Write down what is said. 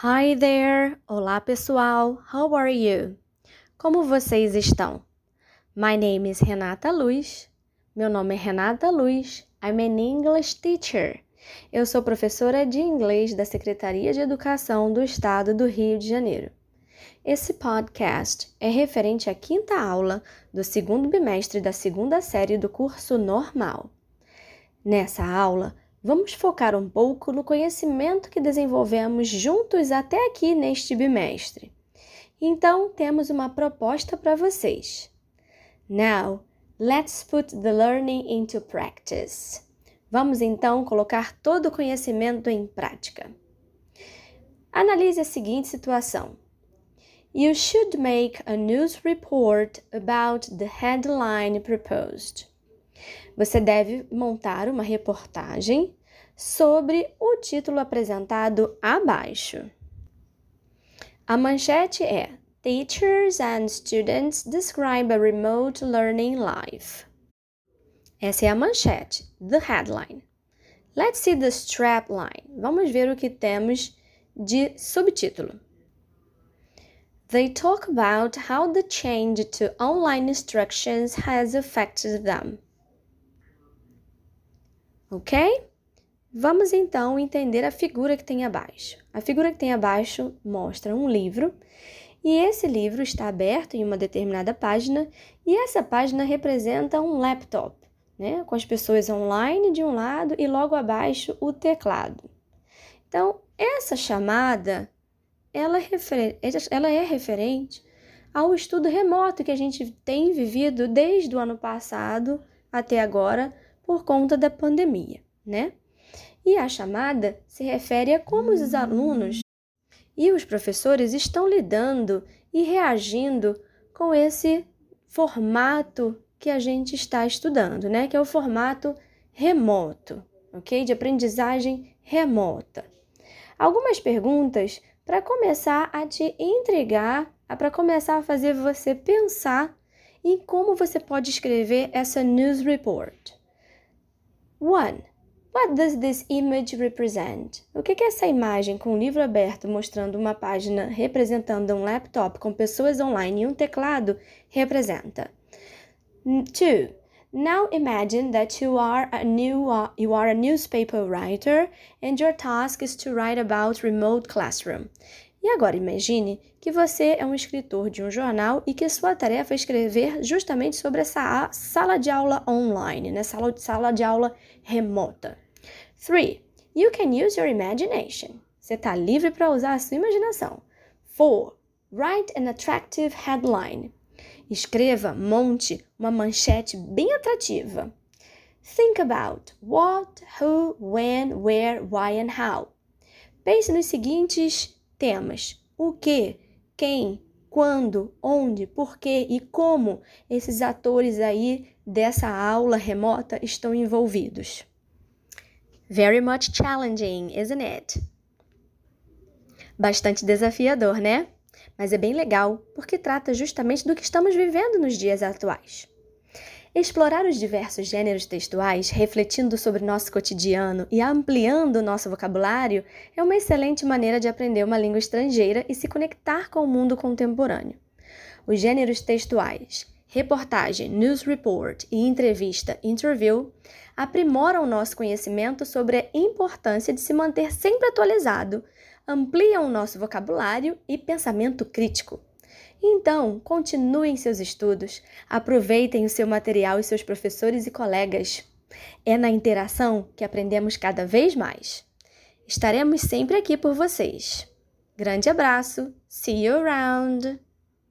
Hi there! Olá pessoal! How are you? Como vocês estão? My name is Renata Luz. Meu nome é Renata Luz. I'm an English teacher. Eu sou professora de inglês da Secretaria de Educação do Estado do Rio de Janeiro. Esse podcast é referente à quinta aula do segundo bimestre da segunda série do curso normal. Nessa aula, vamos focar um pouco no conhecimento que desenvolvemos juntos até aqui neste bimestre. Então, temos uma proposta para vocês. Now, let's put the learning into practice. Vamos então colocar todo o conhecimento em prática. Analise a seguinte situação. You should make a news report about the headline proposed. Você deve montar uma reportagem sobre o título apresentado abaixo. A manchete é Teachers and students describe a remote learning life. Essa é a manchete, the headline. Let's see the strapline. Vamos ver o que temos de subtítulo. They talk about how the change to online instructions has affected them. Ok? Vamos então entender a figura que tem abaixo. A figura que tem abaixo mostra um livro e esse livro está aberto em uma determinada página e essa página representa um laptop, né? Com as pessoas online de um lado e logo abaixo o teclado. Então, essa chamada ela, ela é referente ao estudo remoto que a gente tem vivido desde o ano passado até agora por conta da pandemia, né? E a chamada se refere a como os alunos e os professores estão lidando e reagindo com esse formato que a gente está estudando, né? Que é o formato remoto, ok? De aprendizagem remota. Algumas perguntas para começar a te intrigar, para começar a fazer você pensar em como você pode escrever essa news report. 1. What does this image represent? O que é essa imagem com um livro aberto mostrando uma página representando um laptop com pessoas online e um teclado representa? 2. Now imagine that you are a new uh, you are a newspaper writer and your task is to write about remote classroom. E agora imagine que você é um escritor de um jornal e que sua tarefa é escrever justamente sobre essa sala de aula online, né? sala, sala de aula remota. 3. You can use your imagination. Você está livre para usar a sua imaginação. 4. Write an attractive headline. Escreva, monte uma manchete bem atrativa. Think about what, who, when, where, why and how. Pense nos seguintes temas: o que, quem, quando, onde, porquê e como esses atores aí dessa aula remota estão envolvidos. Very much challenging, isn't it? Bastante desafiador, né? Mas é bem legal porque trata justamente do que estamos vivendo nos dias atuais. Explorar os diversos gêneros textuais, refletindo sobre nosso cotidiano e ampliando nosso vocabulário, é uma excelente maneira de aprender uma língua estrangeira e se conectar com o mundo contemporâneo. Os gêneros textuais, reportagem, news report e entrevista, interview, aprimoram nosso conhecimento sobre a importância de se manter sempre atualizado, ampliam o nosso vocabulário e pensamento crítico. Então, continuem seus estudos, aproveitem o seu material e seus professores e colegas. É na interação que aprendemos cada vez mais. Estaremos sempre aqui por vocês. Grande abraço, see you around!